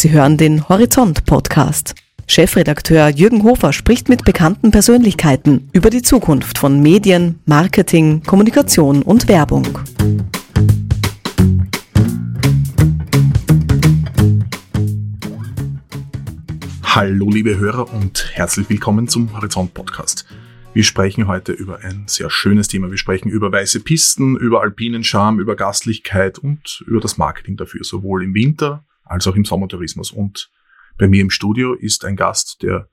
Sie hören den Horizont Podcast. Chefredakteur Jürgen Hofer spricht mit bekannten Persönlichkeiten über die Zukunft von Medien, Marketing, Kommunikation und Werbung. Hallo liebe Hörer und herzlich willkommen zum Horizont Podcast. Wir sprechen heute über ein sehr schönes Thema. Wir sprechen über weiße Pisten, über alpinen Charme, über Gastlichkeit und über das Marketing dafür, sowohl im Winter als auch im Sommertourismus. Und bei mir im Studio ist ein Gast, der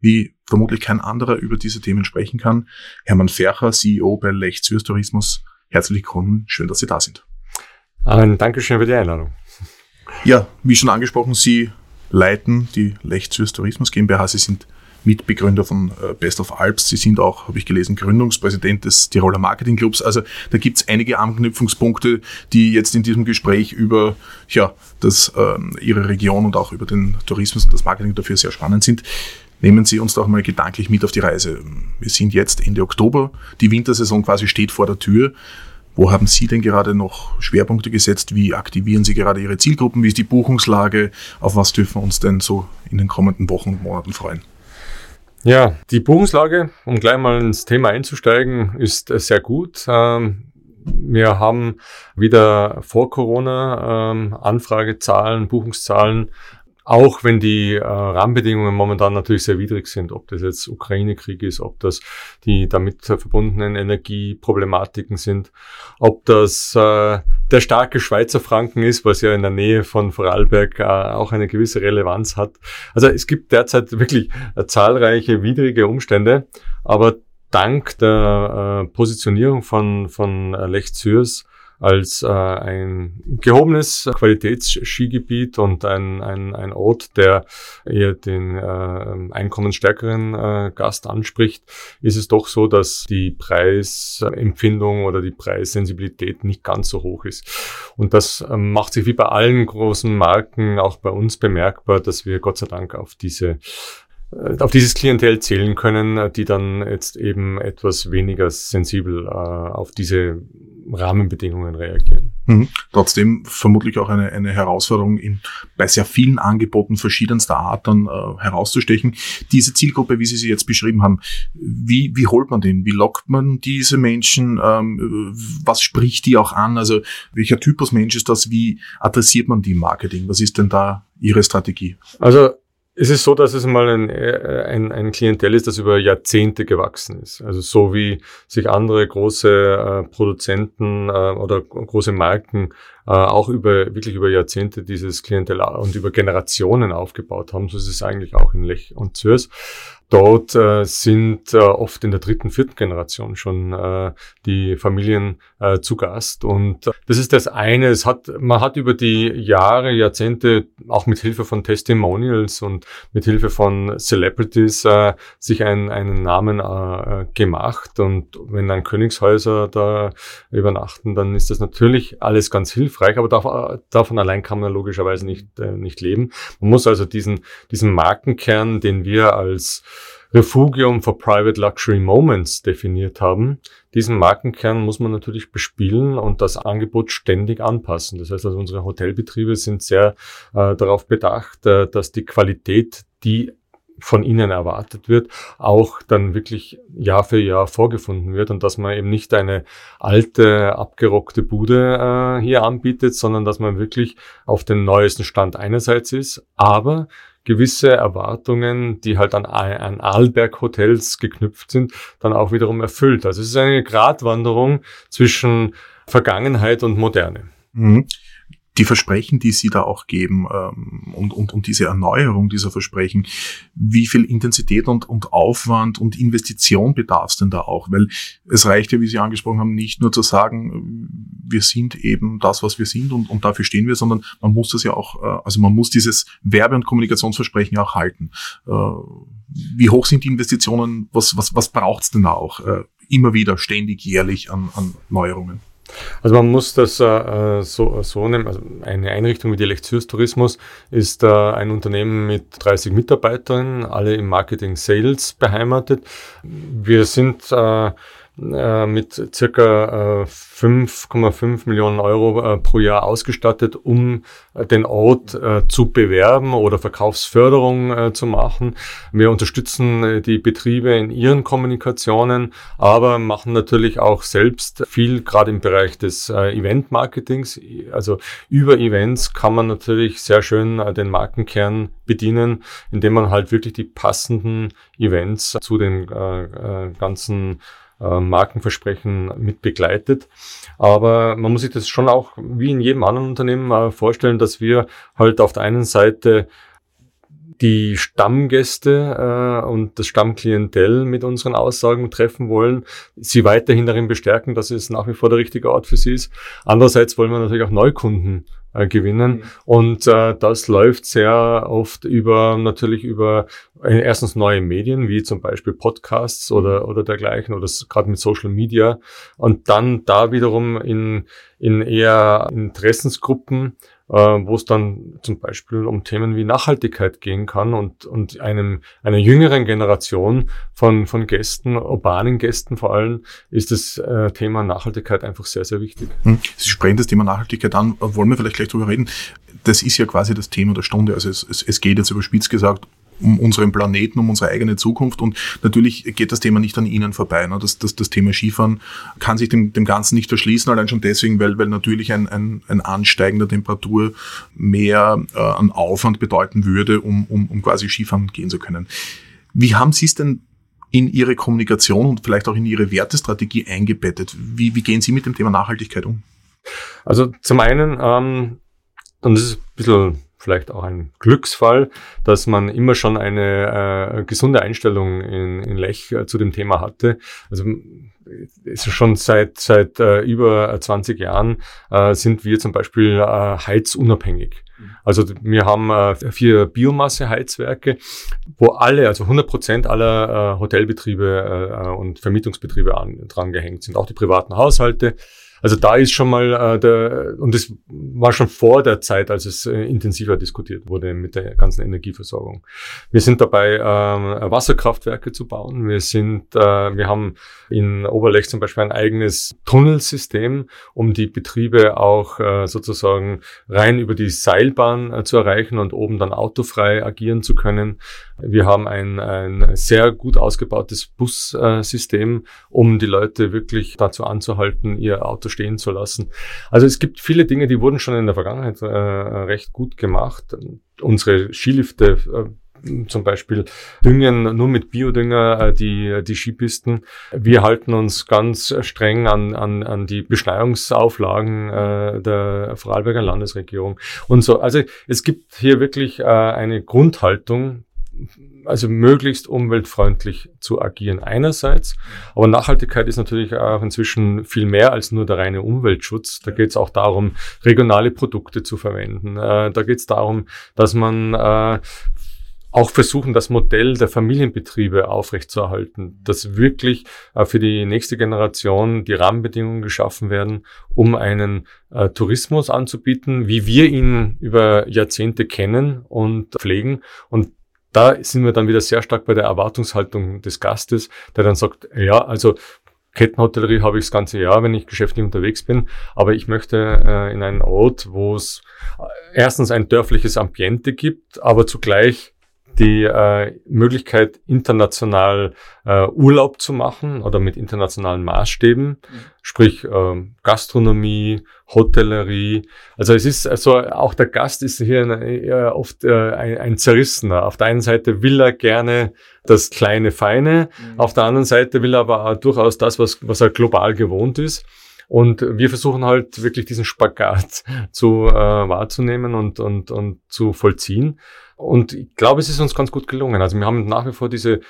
wie vermutlich kein anderer über diese Themen sprechen kann. Hermann Fercher, CEO bei Lech Zürs Tourismus. Herzlich willkommen, schön, dass Sie da sind. Ein Dankeschön für die Einladung. Ja, wie schon angesprochen, Sie leiten die Lech Zürs Tourismus GmbH. Sie sind Mitbegründer von äh, Best of Alps. Sie sind auch, habe ich gelesen, Gründungspräsident des Tiroler Marketing Clubs. Also da gibt es einige Anknüpfungspunkte, die jetzt in diesem Gespräch über ja, das, ähm, Ihre Region und auch über den Tourismus und das Marketing dafür sehr spannend sind. Nehmen Sie uns doch mal gedanklich mit auf die Reise. Wir sind jetzt Ende Oktober, die Wintersaison quasi steht vor der Tür. Wo haben Sie denn gerade noch Schwerpunkte gesetzt? Wie aktivieren Sie gerade Ihre Zielgruppen? Wie ist die Buchungslage? Auf was dürfen wir uns denn so in den kommenden Wochen und Monaten freuen? Ja, die Buchungslage, um gleich mal ins Thema einzusteigen, ist äh, sehr gut. Ähm, wir haben wieder vor Corona ähm, Anfragezahlen, Buchungszahlen auch wenn die äh, Rahmenbedingungen momentan natürlich sehr widrig sind, ob das jetzt Ukraine-Krieg ist, ob das die damit verbundenen Energieproblematiken sind, ob das äh, der starke Schweizer Franken ist, was ja in der Nähe von Vorarlberg äh, auch eine gewisse Relevanz hat. Also es gibt derzeit wirklich äh, zahlreiche widrige Umstände, aber dank der äh, Positionierung von, von Lech Zürs als äh, ein gehobenes Qualitätsskigebiet und ein, ein, ein Ort, der eher den äh, einkommensstärkeren äh, Gast anspricht, ist es doch so, dass die Preisempfindung oder die Preissensibilität nicht ganz so hoch ist. Und das äh, macht sich wie bei allen großen Marken auch bei uns bemerkbar, dass wir Gott sei Dank auf diese äh, auf dieses Klientel zählen können, äh, die dann jetzt eben etwas weniger sensibel äh, auf diese Rahmenbedingungen reagieren. Mhm. Trotzdem vermutlich auch eine, eine Herausforderung, in, bei sehr vielen Angeboten verschiedenster Art dann äh, herauszustechen. Diese Zielgruppe, wie Sie sie jetzt beschrieben haben, wie, wie holt man den? Wie lockt man diese Menschen? Ähm, was spricht die auch an? Also welcher Typus Mensch ist das? Wie adressiert man die im Marketing? Was ist denn da Ihre Strategie? Also es ist so, dass es mal ein, äh, ein, ein Klientel ist, das über Jahrzehnte gewachsen ist. Also so wie sich andere große äh, Produzenten äh, oder große Marken auch über wirklich über Jahrzehnte dieses Klientel und über Generationen aufgebaut haben. So ist es eigentlich auch in Lech und Zürs. Dort äh, sind äh, oft in der dritten, vierten Generation schon äh, die Familien äh, zu Gast. Und äh, das ist das eine. Es hat, man hat über die Jahre, Jahrzehnte auch mit Hilfe von Testimonials und mit Hilfe von Celebrities äh, sich ein, einen Namen äh, gemacht. Und wenn dann Königshäuser da übernachten, dann ist das natürlich alles ganz hilfreich. Aber davon, davon allein kann man logischerweise nicht, äh, nicht leben. Man muss also diesen, diesen Markenkern, den wir als Refugium for Private Luxury Moments definiert haben. Diesen Markenkern muss man natürlich bespielen und das Angebot ständig anpassen. Das heißt also, unsere Hotelbetriebe sind sehr äh, darauf bedacht, äh, dass die Qualität, die von ihnen erwartet wird, auch dann wirklich Jahr für Jahr vorgefunden wird und dass man eben nicht eine alte, abgerockte Bude äh, hier anbietet, sondern dass man wirklich auf den neuesten Stand einerseits ist, aber gewisse Erwartungen, die halt an, an Arlberg-Hotels geknüpft sind, dann auch wiederum erfüllt. Also es ist eine Gratwanderung zwischen Vergangenheit und Moderne. Mhm die Versprechen, die Sie da auch geben ähm, und, und, und diese Erneuerung dieser Versprechen, wie viel Intensität und, und Aufwand und Investition bedarf es denn da auch? Weil es reicht ja, wie Sie angesprochen haben, nicht nur zu sagen, wir sind eben das, was wir sind und, und dafür stehen wir, sondern man muss das ja auch, äh, also man muss dieses Werbe- und Kommunikationsversprechen ja auch halten. Äh, wie hoch sind die Investitionen? Was, was, was braucht es denn da auch? Äh, immer wieder, ständig, jährlich an, an Neuerungen? Also man muss das äh, so, so nehmen. Also eine Einrichtung wie die Lektiers Tourismus ist äh, ein Unternehmen mit 30 Mitarbeitern, alle im Marketing Sales beheimatet. Wir sind äh, äh, mit circa äh, 5,5 Millionen Euro äh, pro Jahr ausgestattet, um äh, den Ort äh, zu bewerben oder Verkaufsförderung äh, zu machen. Wir unterstützen äh, die Betriebe in ihren Kommunikationen, aber machen natürlich auch selbst viel, gerade im Bereich des äh, Event-Marketings. Also über Events kann man natürlich sehr schön äh, den Markenkern bedienen, indem man halt wirklich die passenden Events zu den äh, äh, ganzen äh, Markenversprechen mit begleitet. Aber man muss sich das schon auch wie in jedem anderen Unternehmen äh, vorstellen, dass wir halt auf der einen Seite die Stammgäste äh, und das Stammklientel mit unseren Aussagen treffen wollen, sie weiterhin darin bestärken, dass es nach wie vor der richtige Ort für sie ist. Andererseits wollen wir natürlich auch Neukunden äh, gewinnen. Mhm. Und äh, das läuft sehr oft über natürlich über äh, erstens neue Medien, wie zum Beispiel Podcasts oder, oder dergleichen, oder gerade mit Social Media. Und dann da wiederum in, in eher Interessensgruppen wo es dann zum Beispiel um Themen wie Nachhaltigkeit gehen kann und, und einem, einer jüngeren Generation von, von Gästen, urbanen Gästen vor allem, ist das äh, Thema Nachhaltigkeit einfach sehr, sehr wichtig. Hm. Sie sprechen das Thema Nachhaltigkeit an, wollen wir vielleicht gleich drüber reden. Das ist ja quasi das Thema der Stunde. Also es, es, es geht jetzt überspitzt gesagt um unseren Planeten, um unsere eigene Zukunft. Und natürlich geht das Thema nicht an Ihnen vorbei. Ne? Das, das, das Thema Skifahren kann sich dem, dem Ganzen nicht erschließen, allein schon deswegen, weil, weil natürlich ein, ein, ein Ansteigen der Temperatur mehr äh, an Aufwand bedeuten würde, um, um, um quasi Skifahren gehen zu können. Wie haben Sie es denn in Ihre Kommunikation und vielleicht auch in Ihre Wertestrategie eingebettet? Wie, wie gehen Sie mit dem Thema Nachhaltigkeit um? Also zum einen, ähm, und das ist ein bisschen vielleicht auch ein Glücksfall, dass man immer schon eine äh, gesunde Einstellung in, in Lech äh, zu dem Thema hatte. Also ist schon seit seit äh, über 20 Jahren äh, sind wir zum Beispiel äh, heizunabhängig. Mhm. Also wir haben äh, vier Biomasseheizwerke, wo alle, also 100 Prozent aller äh, Hotelbetriebe äh, und Vermietungsbetriebe an, dran gehängt sind, auch die privaten Haushalte. Also da ist schon mal äh, der, und das war schon vor der Zeit, als es äh, intensiver diskutiert wurde mit der ganzen Energieversorgung. Wir sind dabei, äh, Wasserkraftwerke zu bauen. Wir sind, äh, wir haben in Oberlech zum Beispiel ein eigenes Tunnelsystem, um die Betriebe auch äh, sozusagen rein über die Seilbahn äh, zu erreichen und oben dann autofrei agieren zu können. Wir haben ein, ein sehr gut ausgebautes Bussystem, um die Leute wirklich dazu anzuhalten, ihr Auto stehen zu lassen. Also es gibt viele Dinge, die wurden schon in der Vergangenheit äh, recht gut gemacht. Unsere Skilifte äh, zum Beispiel düngen nur mit Biodünger äh, die, die Skipisten. Wir halten uns ganz streng an, an, an die Beschneiungsauflagen äh, der Vorarlberger Landesregierung und so. Also es gibt hier wirklich äh, eine Grundhaltung, also möglichst umweltfreundlich zu agieren einerseits. Aber Nachhaltigkeit ist natürlich auch inzwischen viel mehr als nur der reine Umweltschutz. Da geht es auch darum, regionale Produkte zu verwenden. Äh, da geht es darum, dass man äh, auch versuchen, das Modell der Familienbetriebe aufrechtzuerhalten, dass wirklich äh, für die nächste Generation die Rahmenbedingungen geschaffen werden, um einen äh, Tourismus anzubieten, wie wir ihn über Jahrzehnte kennen und pflegen. Und da sind wir dann wieder sehr stark bei der Erwartungshaltung des Gastes, der dann sagt, ja, also Kettenhotellerie habe ich das ganze Jahr, wenn ich geschäftlich unterwegs bin, aber ich möchte äh, in einen Ort, wo es erstens ein dörfliches Ambiente gibt, aber zugleich die äh, Möglichkeit, international äh, Urlaub zu machen oder mit internationalen Maßstäben, mhm. sprich äh, Gastronomie, Hotellerie. Also es ist also auch der Gast ist hier äh, oft äh, ein, ein Zerrissener. Auf der einen Seite will er gerne das kleine Feine, mhm. auf der anderen Seite will er aber durchaus das, was, was er global gewohnt ist. Und wir versuchen halt wirklich diesen Spagat zu äh, wahrzunehmen und, und, und zu vollziehen. Und ich glaube, es ist uns ganz gut gelungen. Also wir haben nach wie vor diese,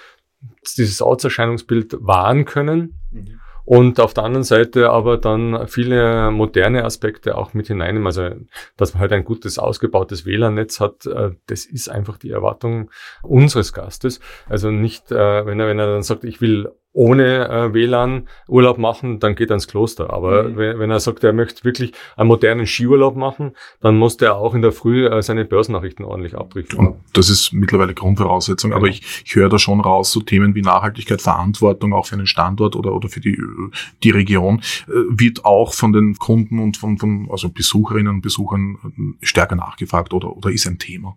dieses Ortserscheinungsbild wahren können. Mhm. Und auf der anderen Seite aber dann viele moderne Aspekte auch mit hineinnehmen. Also, dass man halt ein gutes, ausgebautes WLAN-Netz hat, äh, das ist einfach die Erwartung unseres Gastes. Also nicht, äh, wenn er, wenn er dann sagt, ich will ohne äh, WLAN Urlaub machen, dann geht er ins Kloster. Aber mhm. wenn, wenn, er sagt, er möchte wirklich einen modernen Skiurlaub machen, dann muss der auch in der Früh äh, seine Börsennachrichten ordentlich abrichten. Und das ist mittlerweile Grundvoraussetzung. Genau. Aber ich, ich höre da schon raus, so Themen wie Nachhaltigkeit, Verantwortung auch für einen Standort oder, oder für die, die Region, äh, wird auch von den Kunden und von, von also Besucherinnen und Besuchern äh, stärker nachgefragt oder, oder ist ein Thema.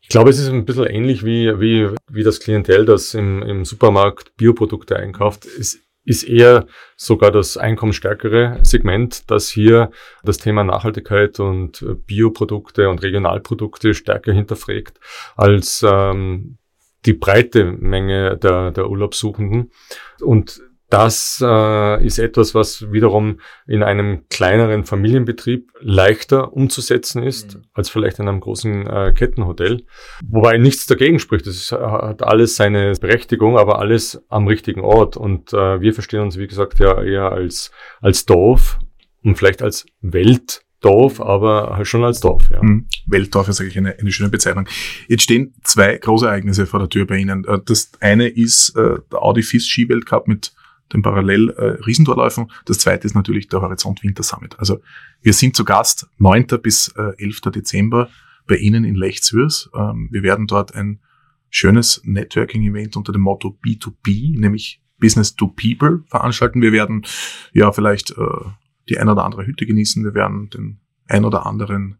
Ich glaube, es ist ein bisschen ähnlich wie, wie, wie das Klientel, das im, im Supermarkt Bioprodukte einkauft. Es ist eher sogar das einkommensstärkere Segment, das hier das Thema Nachhaltigkeit und Bioprodukte und Regionalprodukte stärker hinterfragt als ähm, die breite Menge der, der Urlaubssuchenden. Und das äh, ist etwas, was wiederum in einem kleineren Familienbetrieb leichter umzusetzen ist, mhm. als vielleicht in einem großen äh, Kettenhotel. Wobei nichts dagegen spricht. Es hat alles seine Berechtigung, aber alles am richtigen Ort. Und äh, wir verstehen uns, wie gesagt, ja eher als, als Dorf und vielleicht als Welt. Dorf, aber halt schon als Dorf. Ja. Mhm. Weltdorf ist eigentlich eine, eine schöne Bezeichnung. Jetzt stehen zwei große Ereignisse vor der Tür bei Ihnen. Äh, das eine ist äh, der Audi FIS Skiweltcup mit den parallel äh, Riesentorläufen. Das zweite ist natürlich der Horizont Winter Summit. Also wir sind zu Gast 9. bis äh, 11. Dezember bei Ihnen in Lechtswürs. Ähm, wir werden dort ein schönes Networking-Event unter dem Motto B2B, nämlich Business to People veranstalten. Wir werden ja vielleicht äh, die ein oder andere Hütte genießen. Wir werden den ein oder anderen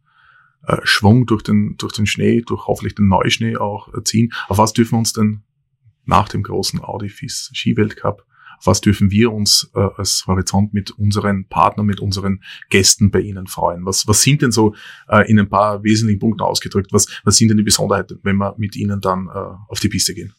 äh, Schwung durch den, durch den Schnee, durch hoffentlich den Neuschnee auch äh, ziehen. Auf was dürfen wir uns denn nach dem großen Audi FIS Skiweltcup was dürfen wir uns äh, als Horizont mit unseren Partnern, mit unseren Gästen bei Ihnen freuen? Was, was sind denn so äh, in ein paar wesentlichen Punkten ausgedrückt? Was, was sind denn die Besonderheiten, wenn wir mit Ihnen dann äh, auf die Piste gehen?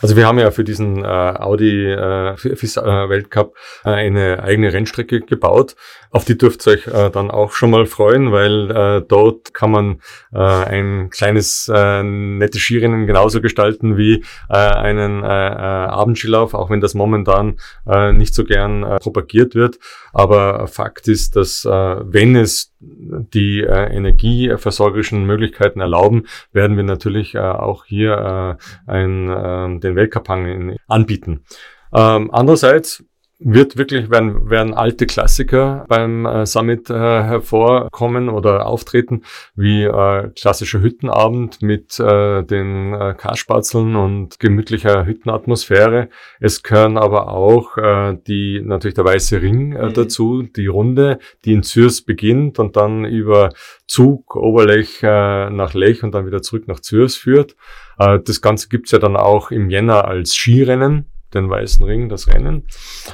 Also wir haben ja für diesen äh, Audi äh, FIS äh, Weltcup äh, eine eigene Rennstrecke gebaut. Auf die dürft ihr euch äh, dann auch schon mal freuen, weil äh, dort kann man äh, ein kleines äh, nettes Skirennen genauso gestalten wie äh, einen äh, äh, Abendskilauf, auch wenn das momentan äh, nicht so gern äh, propagiert wird. Aber Fakt ist, dass äh, wenn es die äh, energieversorgerischen Möglichkeiten erlauben, werden wir natürlich äh, auch hier äh, ein, äh, den Weltcup-Hang anbieten. Ähm, andererseits wird wirklich, werden, werden alte Klassiker beim äh, Summit äh, hervorkommen oder auftreten, wie äh, klassischer Hüttenabend mit äh, den äh, Kasspatzeln und gemütlicher Hüttenatmosphäre. Es gehören aber auch äh, die, natürlich der weiße Ring äh, mhm. dazu, die Runde, die in Zürs beginnt und dann über Zug, Oberlech äh, nach Lech und dann wieder zurück nach Zürs führt. Äh, das Ganze gibt's ja dann auch im Jänner als Skirennen den Weißen Ring, das Rennen.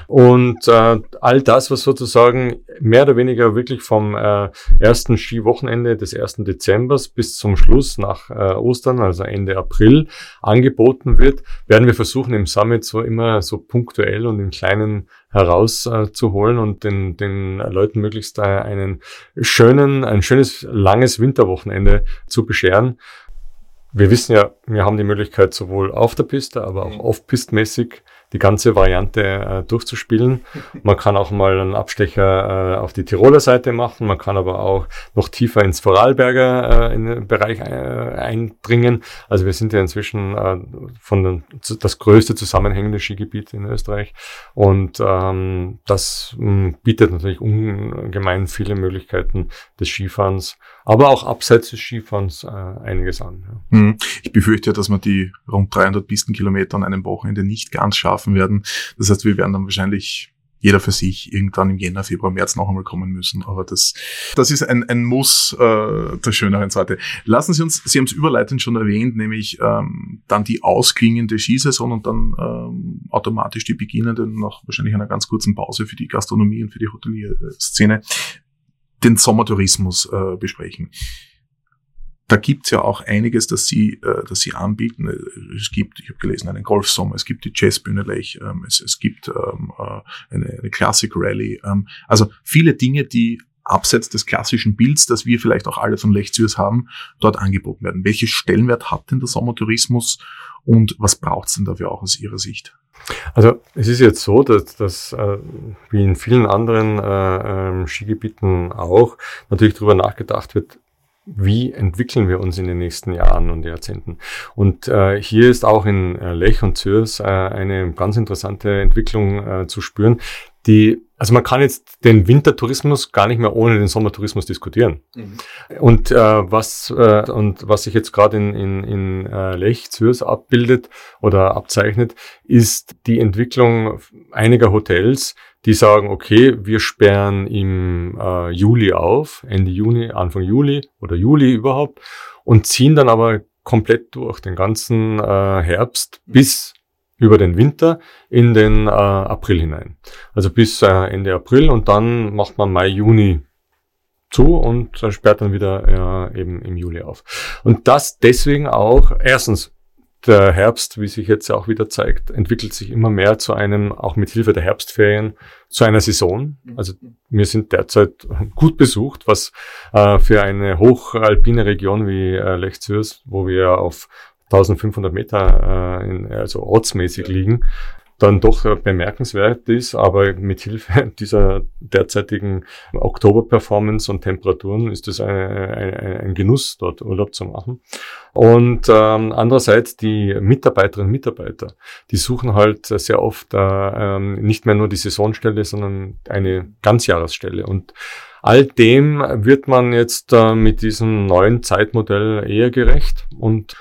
Und äh, all das, was sozusagen mehr oder weniger wirklich vom äh, ersten Skiwochenende des ersten Dezembers bis zum Schluss nach äh, Ostern, also Ende April, angeboten wird, werden wir versuchen im Summit so immer so punktuell und im Kleinen herauszuholen äh, und den, den Leuten möglichst äh, einen schönen, ein schönes, langes Winterwochenende zu bescheren wir wissen ja, wir haben die Möglichkeit sowohl auf der Piste, aber auch mhm. off-pistmäßig die ganze Variante äh, durchzuspielen. Man kann auch mal einen Abstecher äh, auf die Tiroler Seite machen, man kann aber auch noch tiefer ins Vorarlberger äh, in den Bereich äh, eindringen. Also wir sind ja inzwischen äh, von den, das größte zusammenhängende Skigebiet in Österreich und ähm, das mh, bietet natürlich ungemein viele Möglichkeiten des Skifahrens, aber auch abseits des Skifahrens äh, einiges an. Ja. Hm. Ich befürchte, dass man die rund 300 Pistenkilometer an einem Wochenende nicht ganz schaffen schaffen werden. Das heißt, wir werden dann wahrscheinlich jeder für sich irgendwann im Jänner, Februar, März noch einmal kommen müssen. Aber das, das ist ein, ein Muss äh, der schöneren Seite. Lassen Sie uns, Sie haben es überleitend schon erwähnt, nämlich ähm, dann die ausklingende Skisaison und dann ähm, automatisch die beginnende, nach wahrscheinlich einer ganz kurzen Pause für die Gastronomie und für die Hotelierszene, den Sommertourismus äh, besprechen da gibt's ja auch einiges, das sie, äh, das sie anbieten. Es gibt, ich habe gelesen, einen Golfsommer, es gibt die Jazzbühne Lech, ähm, es, es gibt ähm, äh, eine, eine Classic Rally. Ähm, also viele Dinge, die abseits des klassischen Bilds, das wir vielleicht auch alle von Lech Zürs haben, dort angeboten werden. Welche Stellenwert hat denn der Sommertourismus und was braucht's denn dafür auch aus Ihrer Sicht? Also es ist jetzt so, dass, dass äh, wie in vielen anderen äh, äh, Skigebieten auch natürlich darüber nachgedacht wird, wie entwickeln wir uns in den nächsten Jahren und Jahrzehnten. Und äh, hier ist auch in äh, Lech und Zürs äh, eine ganz interessante Entwicklung äh, zu spüren, die, also man kann jetzt den Wintertourismus gar nicht mehr ohne den Sommertourismus diskutieren. Mhm. Und äh, was äh, und was sich jetzt gerade in, in, in äh, Lech, Zürs abbildet oder abzeichnet, ist die Entwicklung einiger Hotels, die sagen, okay, wir sperren im äh, Juli auf, Ende Juni, Anfang Juli oder Juli überhaupt und ziehen dann aber komplett durch den ganzen äh, Herbst bis über den Winter in den äh, April hinein. Also bis äh, Ende April und dann macht man Mai, Juni zu und äh, sperrt dann wieder äh, eben im Juli auf. Und das deswegen auch, erstens, der Herbst, wie sich jetzt auch wieder zeigt, entwickelt sich immer mehr zu einem, auch mit Hilfe der Herbstferien, zu einer Saison. Also wir sind derzeit gut besucht, was äh, für eine hochalpine Region wie äh, Lech Zürs, wo wir auf 1500 Meter, äh, in, also ortsmäßig liegen, dann doch bemerkenswert ist, aber mit Hilfe dieser derzeitigen Oktober-Performance und Temperaturen ist es ein, Genuss, dort Urlaub zu machen. Und ähm, andererseits die Mitarbeiterinnen und Mitarbeiter, die suchen halt sehr oft äh, ähm, nicht mehr nur die Saisonstelle, sondern eine Ganzjahresstelle. Und all dem wird man jetzt äh, mit diesem neuen Zeitmodell eher gerecht und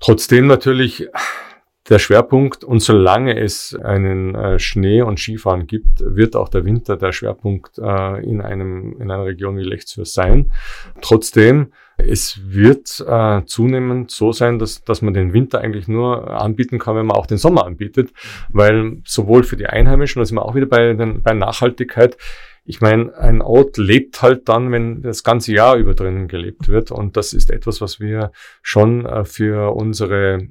Trotzdem natürlich der Schwerpunkt und solange es einen äh, Schnee und Skifahren gibt, wird auch der Winter der Schwerpunkt äh, in einem in einer Region wie Lechtsfürst sein. Trotzdem es wird äh, zunehmend so sein, dass, dass man den Winter eigentlich nur anbieten kann, wenn man auch den Sommer anbietet, weil sowohl für die Einheimischen, da sind wir auch wieder bei, den, bei Nachhaltigkeit, ich meine, ein Ort lebt halt dann, wenn das ganze Jahr über drinnen gelebt wird. Und das ist etwas, was wir schon äh, für unsere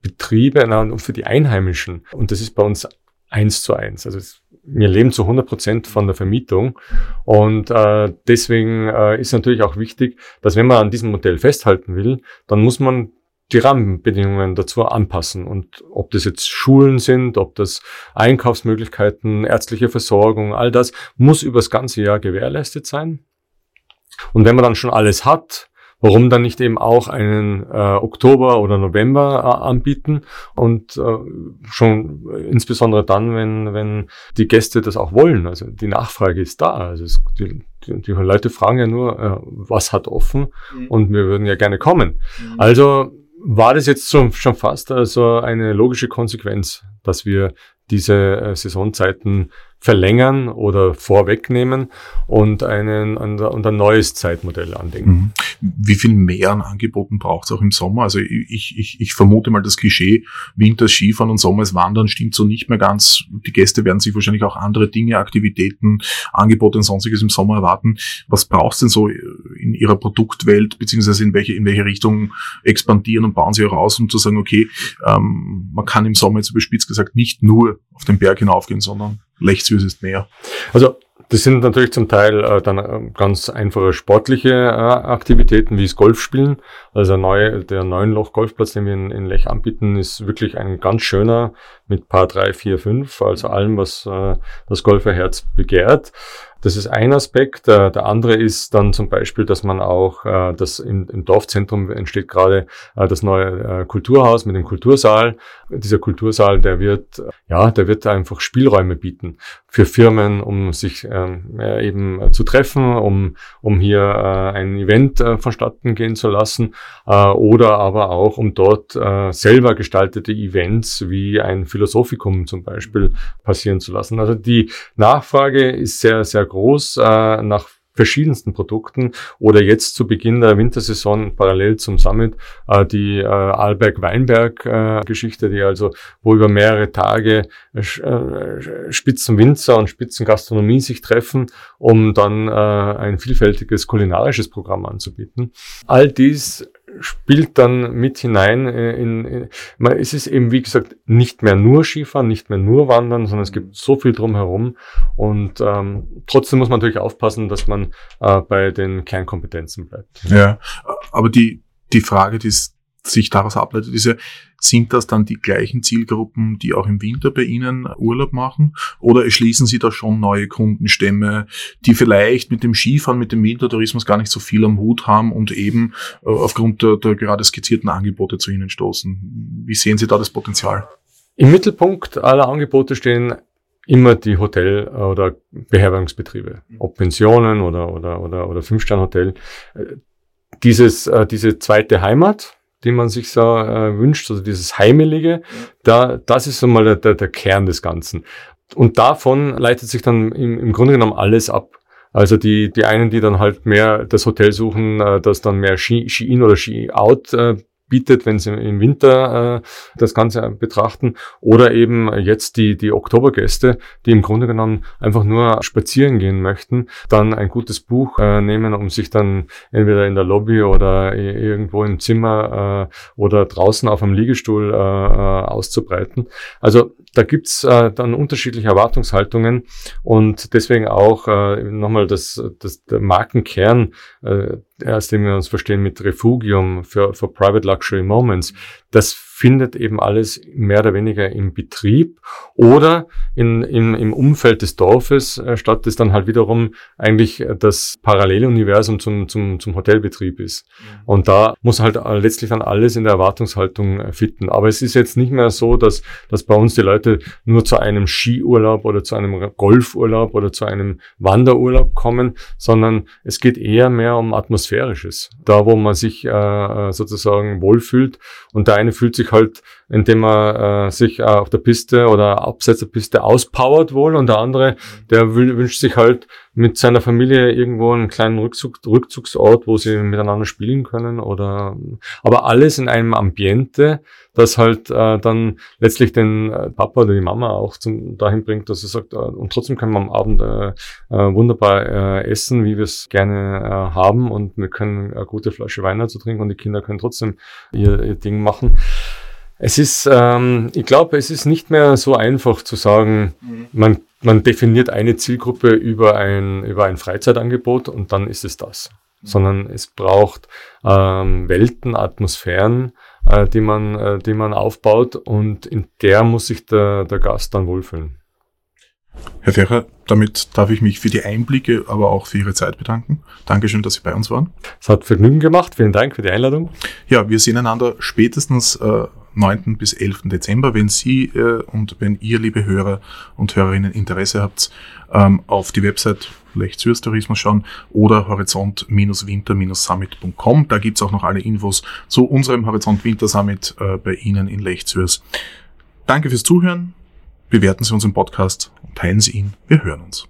Betriebe und für die Einheimischen, und das ist bei uns eins zu eins. Also wir leben zu 100 Prozent von der Vermietung. Und äh, deswegen äh, ist natürlich auch wichtig, dass wenn man an diesem Modell festhalten will, dann muss man die Rahmenbedingungen dazu anpassen. Und ob das jetzt Schulen sind, ob das Einkaufsmöglichkeiten, ärztliche Versorgung, all das muss übers ganze Jahr gewährleistet sein. Und wenn man dann schon alles hat, warum dann nicht eben auch einen äh, Oktober oder November äh, anbieten und äh, schon insbesondere dann, wenn, wenn die Gäste das auch wollen. Also die Nachfrage ist da. Also es, die, die, die Leute fragen ja nur, äh, was hat offen mhm. und wir würden ja gerne kommen. Mhm. Also war das jetzt schon, fast also eine logische Konsequenz, dass wir diese äh, Saisonzeiten verlängern oder vorwegnehmen und, einen, und ein neues Zeitmodell andenken. Mhm. Wie viel mehr an Angeboten braucht es auch im Sommer? Also ich, ich, ich vermute mal das Klischee, Winter Skifahren und Sommer ist Wandern stimmt so nicht mehr ganz. Die Gäste werden sich wahrscheinlich auch andere Dinge, Aktivitäten, Angebote und sonstiges im Sommer erwarten. Was braucht es denn so in Ihrer Produktwelt, beziehungsweise in welche, in welche Richtung expandieren und bauen Sie auch aus, um zu sagen, okay, ähm, man kann im Sommer jetzt überspitzt gesagt nicht nur auf den Berg hinaufgehen, sondern Lechtsüß ist mehr. Also das sind natürlich zum Teil äh, dann äh, ganz einfache sportliche äh, Aktivitäten wie das Golfspielen. Also der neue, der neuen Loch Golfplatz, den wir in, in Lech anbieten, ist wirklich ein ganz schöner mit Paar 3, 4, 5, also allem, was äh, das Golferherz begehrt. Das ist ein Aspekt. Der, der andere ist dann zum Beispiel, dass man auch, äh, das im, Dorfzentrum entsteht gerade äh, das neue äh, Kulturhaus mit dem Kultursaal. Dieser Kultursaal, der wird, ja, der wird einfach Spielräume bieten für Firmen, um sich ähm, eben zu treffen, um, um hier äh, ein Event äh, vonstatten gehen zu lassen äh, oder aber auch, um dort äh, selber gestaltete Events wie ein Philosophikum zum Beispiel passieren zu lassen. Also die Nachfrage ist sehr, sehr groß äh, nach verschiedensten Produkten oder jetzt zu Beginn der Wintersaison parallel zum Summit äh, die äh, Arlberg-Weinberg-Geschichte, äh, die also, wo über mehrere Tage äh, äh, Spitzenwinzer und Spitzengastronomie sich treffen, um dann äh, ein vielfältiges kulinarisches Programm anzubieten. All dies spielt dann mit hinein äh, in, in man, es ist eben wie gesagt nicht mehr nur Skifahren, nicht mehr nur Wandern, sondern es gibt so viel drumherum und ähm, trotzdem muss man natürlich aufpassen, dass man äh, bei den Kernkompetenzen bleibt. Ja, aber die die Frage, die ist sich daraus ableitet, ist ja, sind das dann die gleichen Zielgruppen, die auch im Winter bei Ihnen Urlaub machen? Oder erschließen Sie da schon neue Kundenstämme, die vielleicht mit dem Skifahren, mit dem Wintertourismus gar nicht so viel am Hut haben und eben äh, aufgrund der, der gerade skizzierten Angebote zu Ihnen stoßen? Wie sehen Sie da das Potenzial? Im Mittelpunkt aller Angebote stehen immer die Hotel- oder Beherbergungsbetriebe, ob Pensionen oder, oder, oder, oder Fünf-Stern-Hotel. Dieses, äh, diese zweite Heimat, die man sich so äh, wünscht, also dieses Heimelige, da, das ist einmal der, der, Kern des Ganzen. Und davon leitet sich dann im, im Grunde genommen alles ab. Also die, die einen, die dann halt mehr das Hotel suchen, äh, das dann mehr Ski, Ski-In oder Ski-Out äh, bietet, wenn Sie im Winter äh, das Ganze betrachten. Oder eben jetzt die, die Oktobergäste, die im Grunde genommen einfach nur spazieren gehen möchten, dann ein gutes Buch äh, nehmen, um sich dann entweder in der Lobby oder irgendwo im Zimmer äh, oder draußen auf einem Liegestuhl äh, äh auszubreiten. Also da gibt's äh, dann unterschiedliche Erwartungshaltungen und deswegen auch äh, nochmal das, das der Markenkern, äh, aus dem wir uns verstehen mit Refugium für, für Private Luxury Moments. Das findet eben alles mehr oder weniger im Betrieb oder in, in, im Umfeld des Dorfes äh, statt, das dann halt wiederum eigentlich äh, das Paralleluniversum zum, zum, zum Hotelbetrieb ist. Und da muss halt äh, letztlich dann alles in der Erwartungshaltung äh, fitten. Aber es ist jetzt nicht mehr so, dass, dass bei uns die Leute nur zu einem Skiurlaub oder zu einem Golfurlaub oder zu einem Wanderurlaub kommen, sondern es geht eher mehr um Atmosphärisches. Da, wo man sich äh, sozusagen wohlfühlt und der eine fühlt sich halt, indem er äh, sich äh, auf der Piste oder abseits der Piste auspowert wohl und der andere, der wünscht sich halt mit seiner Familie irgendwo einen kleinen Rückzug, Rückzugsort, wo sie miteinander spielen können oder aber alles in einem Ambiente, das halt äh, dann letztlich den äh, Papa oder die Mama auch zum, dahin bringt, dass er sagt, äh, und trotzdem können wir am Abend äh, äh, wunderbar äh, essen, wie wir es gerne äh, haben und wir können eine gute Flasche Wein dazu trinken und die Kinder können trotzdem ihr, ihr Ding machen. Es ist, ähm, ich glaube, es ist nicht mehr so einfach zu sagen, mhm. man, man definiert eine Zielgruppe über ein, über ein Freizeitangebot und dann ist es das. Mhm. Sondern es braucht ähm, Welten, Atmosphären, äh, die, man, äh, die man aufbaut und in der muss sich der, der Gast dann wohlfühlen. Herr Ferrer, damit darf ich mich für die Einblicke, aber auch für Ihre Zeit bedanken. Dankeschön, dass Sie bei uns waren. Es hat Vergnügen gemacht. Vielen Dank für die Einladung. Ja, wir sehen einander spätestens äh, 9. bis 11. Dezember, wenn Sie äh, und wenn ihr, liebe Hörer und Hörerinnen, Interesse habt, ähm, auf die Website Lech Tourismus schauen oder horizont-winter-summit.com. Da gibt's auch noch alle Infos zu unserem Horizont Winter Summit äh, bei Ihnen in Lech Danke fürs Zuhören. Bewerten Sie unseren Podcast und teilen Sie ihn. Wir hören uns.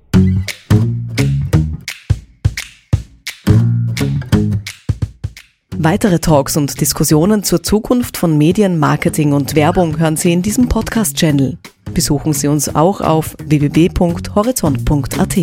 Weitere Talks und Diskussionen zur Zukunft von Medien, Marketing und Werbung hören Sie in diesem Podcast-Channel. Besuchen Sie uns auch auf www.horizont.at.